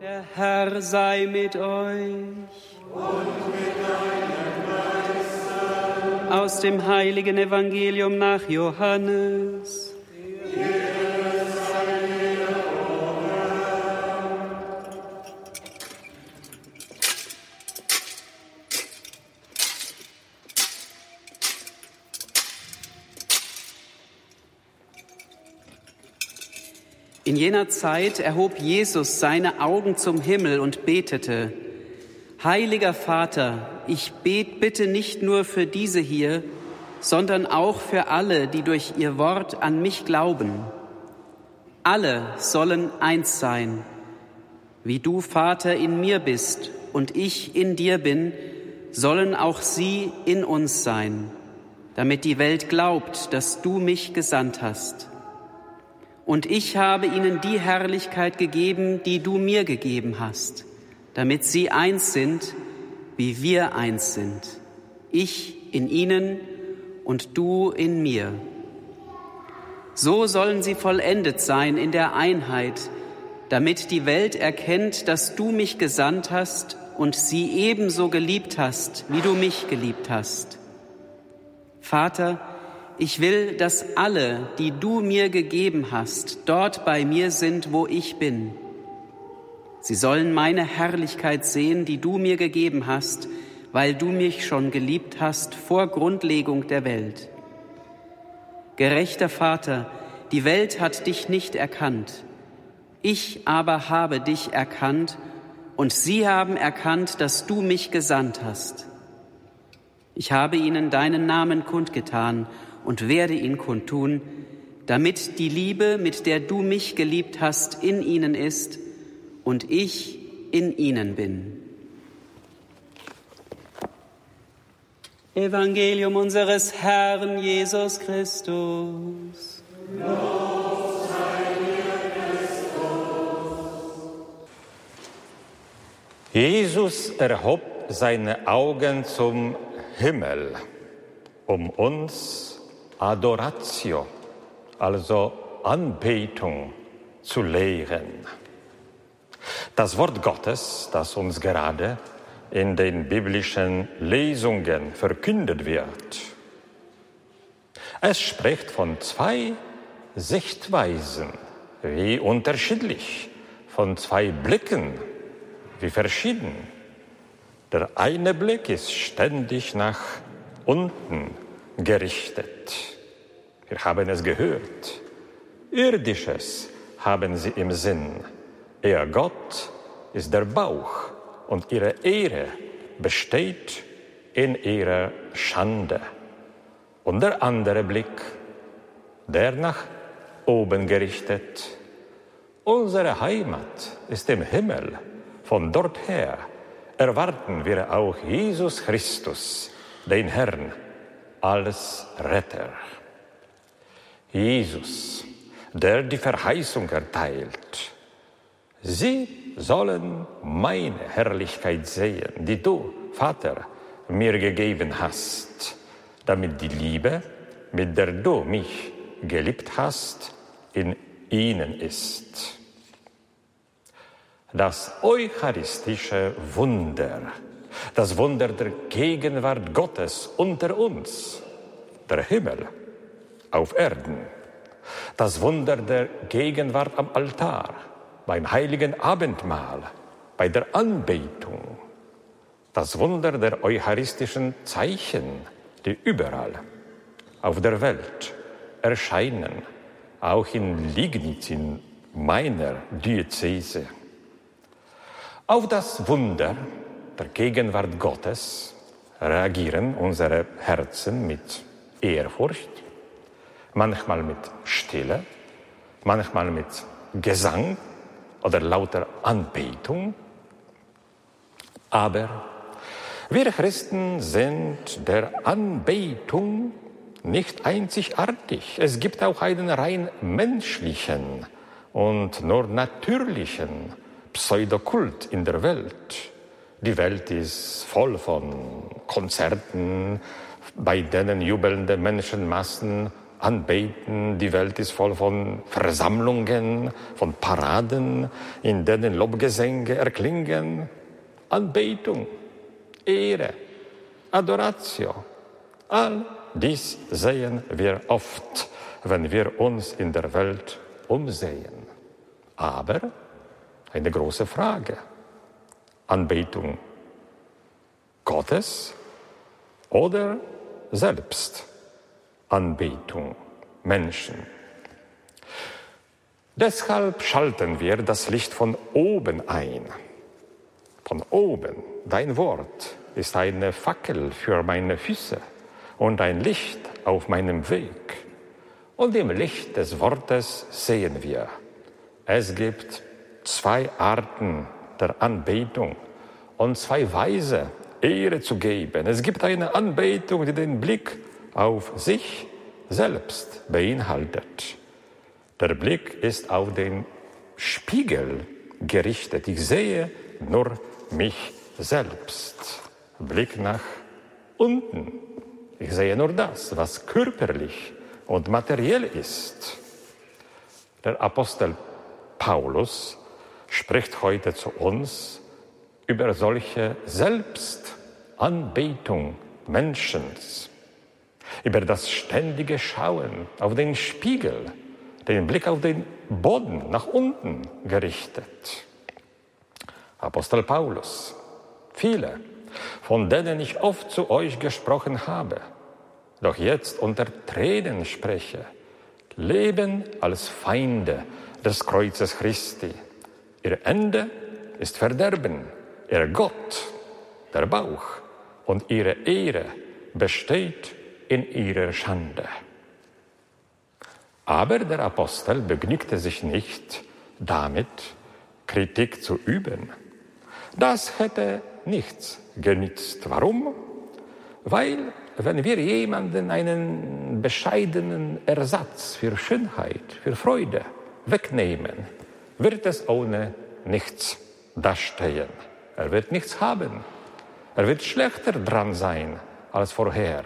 Der Herr sei mit euch. Und mit deinem Geiste. Aus dem heiligen Evangelium nach Johannes. In jener Zeit erhob Jesus seine Augen zum Himmel und betete, Heiliger Vater, ich bet bitte nicht nur für diese hier, sondern auch für alle, die durch ihr Wort an mich glauben. Alle sollen eins sein, wie du, Vater, in mir bist und ich in dir bin, sollen auch sie in uns sein, damit die Welt glaubt, dass du mich gesandt hast. Und ich habe ihnen die Herrlichkeit gegeben, die du mir gegeben hast, damit sie eins sind, wie wir eins sind. Ich in ihnen und du in mir. So sollen sie vollendet sein in der Einheit, damit die Welt erkennt, dass du mich gesandt hast und sie ebenso geliebt hast, wie du mich geliebt hast. Vater, ich will, dass alle, die du mir gegeben hast, dort bei mir sind, wo ich bin. Sie sollen meine Herrlichkeit sehen, die du mir gegeben hast, weil du mich schon geliebt hast vor Grundlegung der Welt. Gerechter Vater, die Welt hat dich nicht erkannt. Ich aber habe dich erkannt und sie haben erkannt, dass du mich gesandt hast. Ich habe ihnen deinen Namen kundgetan und werde ihn kundtun, damit die Liebe, mit der du mich geliebt hast, in ihnen ist und ich in ihnen bin. Evangelium unseres Herrn Jesus Christus. Jesus erhob seine Augen zum Himmel, um uns Adoratio, also Anbetung zu lehren. Das Wort Gottes, das uns gerade in den biblischen Lesungen verkündet wird. Es spricht von zwei Sichtweisen, wie unterschiedlich, von zwei Blicken, wie verschieden. Der eine Blick ist ständig nach unten gerichtet. Wir haben es gehört. Irdisches haben sie im Sinn. Ihr Gott ist der Bauch und ihre Ehre besteht in ihrer Schande. Und der andere Blick, der nach oben gerichtet. Unsere Heimat ist im Himmel. Von dort her erwarten wir auch Jesus Christus, den Herrn, als Retter. Jesus, der die Verheißung erteilt, sie sollen meine Herrlichkeit sehen, die du, Vater, mir gegeben hast, damit die Liebe, mit der du mich geliebt hast, in ihnen ist. Das eucharistische Wunder, das Wunder der Gegenwart Gottes unter uns, der Himmel auf Erden, das Wunder der Gegenwart am Altar, beim heiligen Abendmahl, bei der Anbetung, das Wunder der eucharistischen Zeichen, die überall auf der Welt erscheinen, auch in Lignitz, in meiner Diözese. Auf das Wunder der Gegenwart Gottes reagieren unsere Herzen mit Ehrfurcht, manchmal mit Stille, manchmal mit Gesang oder lauter Anbetung. Aber wir Christen sind der Anbetung nicht einzigartig. Es gibt auch einen rein menschlichen und nur natürlichen Pseudokult in der Welt. Die Welt ist voll von Konzerten, bei denen jubelnde Menschenmassen anbeten. Die Welt ist voll von Versammlungen, von Paraden, in denen Lobgesänge erklingen. Anbetung, Ehre, Adoratio. All dies sehen wir oft, wenn wir uns in der Welt umsehen. Aber eine große Frage. Anbetung Gottes oder selbst Anbetung Menschen. Deshalb schalten wir das Licht von oben ein. Von oben. Dein Wort ist eine Fackel für meine Füße und ein Licht auf meinem Weg. Und im Licht des Wortes sehen wir, es gibt zwei Arten der Anbetung und zwei Weise, Ehre zu geben. Es gibt eine Anbetung, die den Blick auf sich selbst beinhaltet. Der Blick ist auf den Spiegel gerichtet. Ich sehe nur mich selbst. Blick nach unten. Ich sehe nur das, was körperlich und materiell ist. Der Apostel Paulus spricht heute zu uns über solche Selbstanbetung Menschens, über das ständige Schauen auf den Spiegel, den Blick auf den Boden nach unten gerichtet. Apostel Paulus, viele, von denen ich oft zu euch gesprochen habe, doch jetzt unter Tränen spreche, leben als Feinde des Kreuzes Christi. Ihr Ende ist Verderben ihr Gott, der Bauch, und ihre Ehre besteht in ihrer Schande. Aber der Apostel begnügte sich nicht damit, Kritik zu üben. Das hätte nichts genützt. Warum? Weil, wenn wir jemanden einen bescheidenen Ersatz für Schönheit, für Freude wegnehmen, wird es ohne nichts dastehen. Er wird nichts haben. Er wird schlechter dran sein als vorher.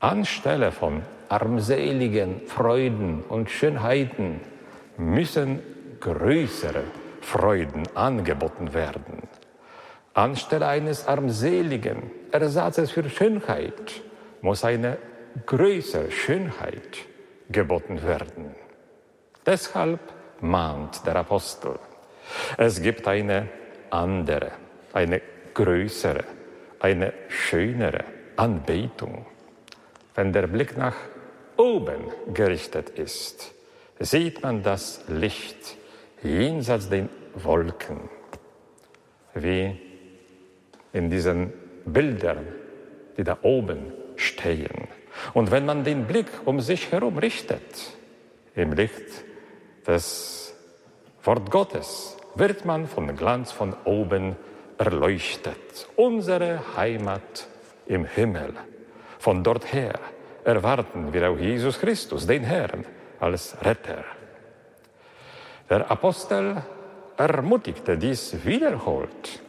Anstelle von armseligen Freuden und Schönheiten müssen größere Freuden angeboten werden. Anstelle eines armseligen Ersatzes für Schönheit muss eine größere Schönheit geboten werden. Deshalb mahnt der Apostel. Es gibt eine andere, eine größere, eine schönere Anbetung. Wenn der Blick nach oben gerichtet ist, sieht man das Licht jenseits den Wolken, wie in diesen Bildern, die da oben stehen. Und wenn man den Blick um sich herum richtet, im Licht des Wort Gottes, wird man vom Glanz von oben erleuchtet. Unsere Heimat im Himmel. Von dort her erwarten wir auch Jesus Christus, den Herrn, als Retter. Der Apostel ermutigte dies wiederholt.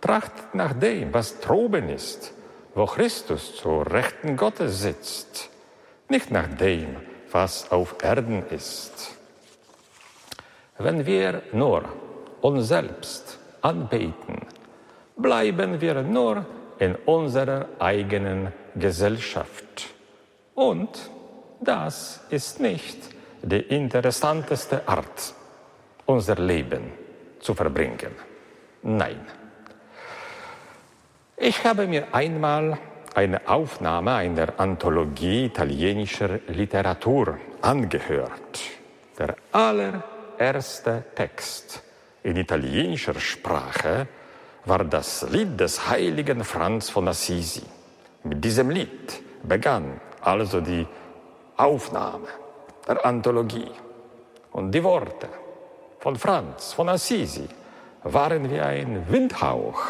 Trachtet nach dem, was droben ist, wo Christus zur Rechten Gottes sitzt, nicht nach dem, was auf Erden ist. Wenn wir nur uns selbst anbeten, bleiben wir nur in unserer eigenen Gesellschaft. Und das ist nicht die interessanteste Art, unser Leben zu verbringen. Nein. Ich habe mir einmal eine Aufnahme einer Anthologie italienischer Literatur angehört. Der allererste Text in italienischer Sprache war das Lied des heiligen Franz von Assisi. Mit diesem Lied begann also die Aufnahme der Anthologie. Und die Worte von Franz von Assisi waren wie ein Windhauch.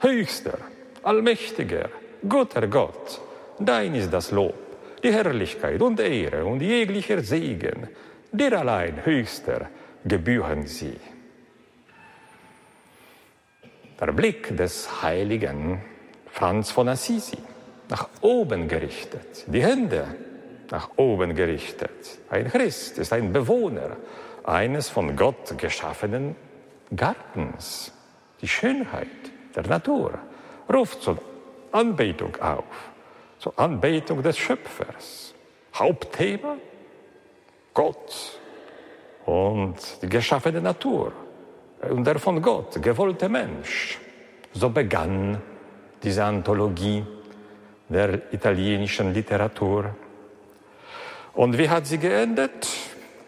Höchster, allmächtiger, guter Gott, dein ist das Lob, die Herrlichkeit und Ehre und jeglicher Segen. Dir allein, Höchster, gebühren sie der Blick des heiligen Franz von Assisi nach oben gerichtet, die Hände nach oben gerichtet. Ein Christ ist ein Bewohner eines von Gott geschaffenen Gartens. Die Schönheit der Natur ruft zur Anbetung auf, zur Anbetung des Schöpfers. Hauptthema Gott und die geschaffene Natur und der von Gott gewollte Mensch. So begann diese Anthologie der italienischen Literatur. Und wie hat sie geendet?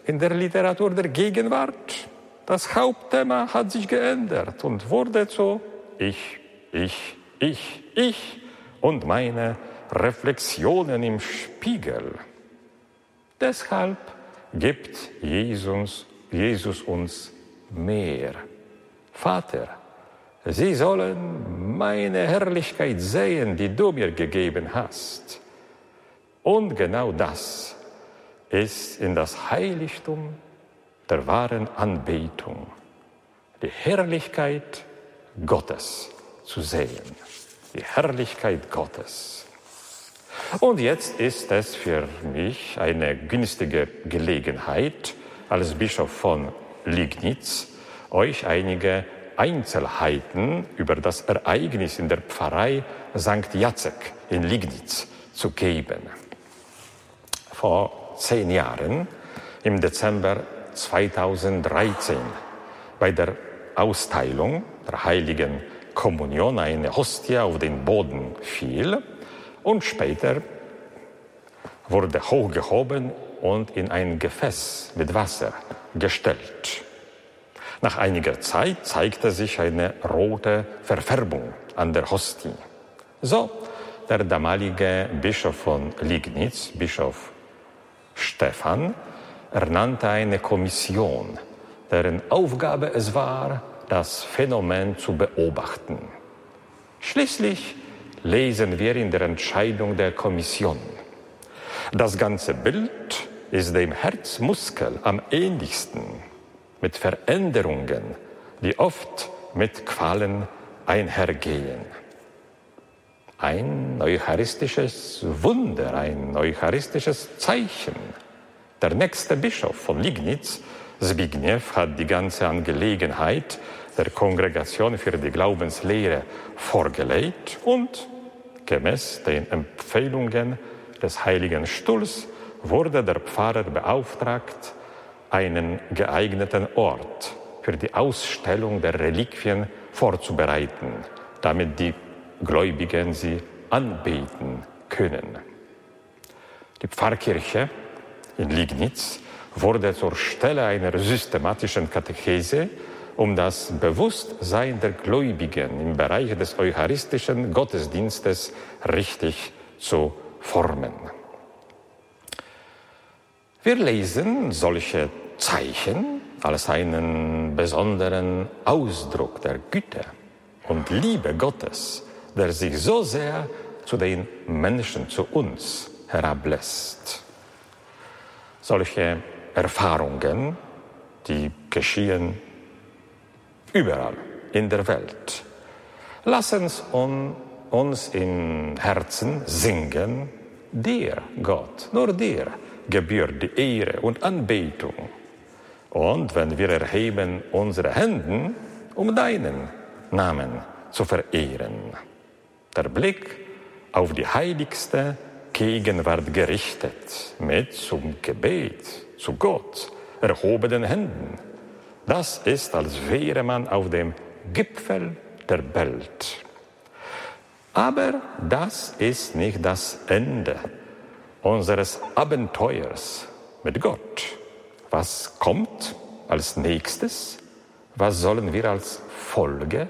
In der Literatur der Gegenwart. Das Hauptthema hat sich geändert und wurde zu ich, ich, ich, ich und meine Reflexionen im Spiegel. Deshalb gibt Jesus, Jesus uns mehr. Vater, sie sollen meine Herrlichkeit sehen, die du mir gegeben hast. Und genau das ist in das Heiligtum der wahren Anbetung, die Herrlichkeit Gottes zu sehen. Die Herrlichkeit Gottes. Und jetzt ist es für mich eine günstige Gelegenheit, als Bischof von Liegnitz euch einige Einzelheiten über das Ereignis in der Pfarrei St. Jacek in Liegnitz zu geben. Vor zehn Jahren, im Dezember 2013, bei der Austeilung der heiligen Kommunion eine Hostie auf den Boden fiel und später wurde hochgehoben und in ein Gefäß mit Wasser gestellt. Nach einiger Zeit zeigte sich eine rote Verfärbung an der Hostie. So, der damalige Bischof von Liegnitz, Bischof Stephan, ernannte eine Kommission, deren Aufgabe es war, das Phänomen zu beobachten. Schließlich lesen wir in der Entscheidung der Kommission. Das ganze Bild ist dem Herzmuskel am ähnlichsten mit Veränderungen, die oft mit Qualen einhergehen. Ein eucharistisches Wunder, ein eucharistisches Zeichen. Der nächste Bischof von Lignitz, Zbigniew, hat die ganze Angelegenheit der Kongregation für die Glaubenslehre vorgelegt und gemäß den Empfehlungen des Heiligen Stuhls wurde der Pfarrer beauftragt, einen geeigneten Ort für die Ausstellung der Reliquien vorzubereiten, damit die Gläubigen sie anbeten können. Die Pfarrkirche in Liegnitz wurde zur Stelle einer systematischen Katechese um das Bewusstsein der Gläubigen im Bereich des eucharistischen Gottesdienstes richtig zu formen. Wir lesen solche Zeichen als einen besonderen Ausdruck der Güte und Liebe Gottes, der sich so sehr zu den Menschen, zu uns herablässt. Solche Erfahrungen, die geschehen überall in der Welt. Lass uns uns im Herzen singen, dir, Gott, nur dir gebührt die Ehre und Anbetung. Und wenn wir erheben unsere Hände, um deinen Namen zu verehren. Der Blick auf die heiligste Gegenwart gerichtet, mit zum Gebet zu Gott erhobenen Händen das ist, als wäre man auf dem Gipfel der Welt. Aber das ist nicht das Ende unseres Abenteuers mit Gott. Was kommt als nächstes? Was sollen wir als Folge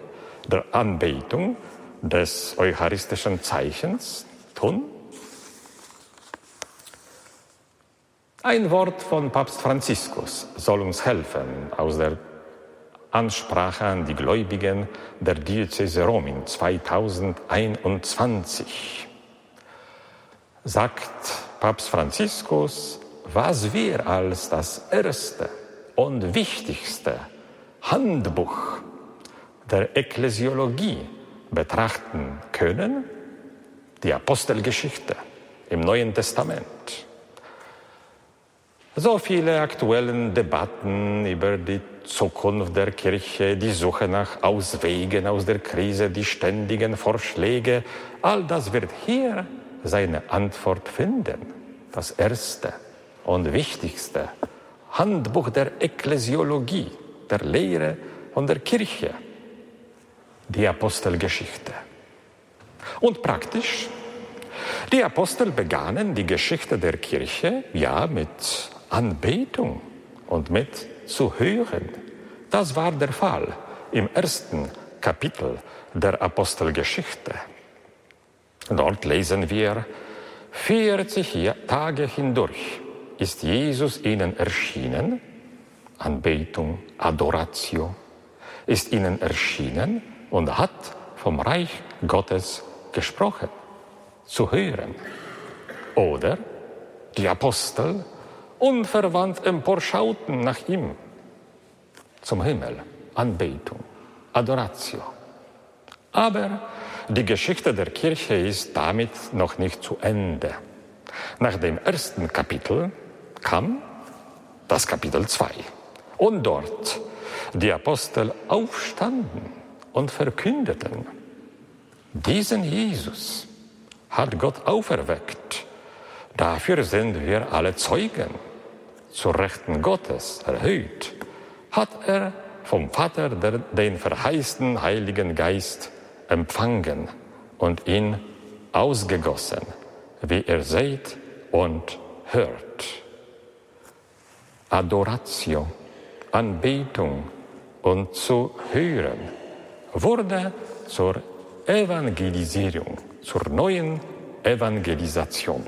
der Anbetung des eucharistischen Zeichens tun? Ein Wort von Papst Franziskus soll uns helfen aus der Ansprache an die Gläubigen der Diözese Rom in 2021. Sagt Papst Franziskus, was wir als das erste und wichtigste Handbuch der Ekklesiologie betrachten können, die Apostelgeschichte im Neuen Testament. So viele aktuellen Debatten über die Zukunft der Kirche, die Suche nach Auswegen aus der Krise, die ständigen Vorschläge, all das wird hier seine Antwort finden. Das Erste und Wichtigste, Handbuch der Ekklesiologie, der Lehre und der Kirche, die Apostelgeschichte. Und praktisch, die Apostel begannen die Geschichte der Kirche ja mit Anbetung und mit zu hören. Das war der Fall im ersten Kapitel der Apostelgeschichte. Dort lesen wir, 40 Tage hindurch ist Jesus ihnen erschienen, Anbetung, Adoratio, ist ihnen erschienen und hat vom Reich Gottes gesprochen, zu hören. Oder die Apostel unverwandt emporschauten nach ihm zum Himmel, Anbetung, Adoratio. Aber die Geschichte der Kirche ist damit noch nicht zu Ende. Nach dem ersten Kapitel kam das Kapitel 2. Und dort die Apostel aufstanden und verkündeten, diesen Jesus hat Gott auferweckt. Dafür sind wir alle Zeugen. Zur Rechten Gottes erhöht hat er vom Vater den verheißten Heiligen Geist empfangen und ihn ausgegossen, wie ihr seht und hört. Adoratio, Anbetung und zu hören wurde zur Evangelisierung, zur neuen Evangelisation.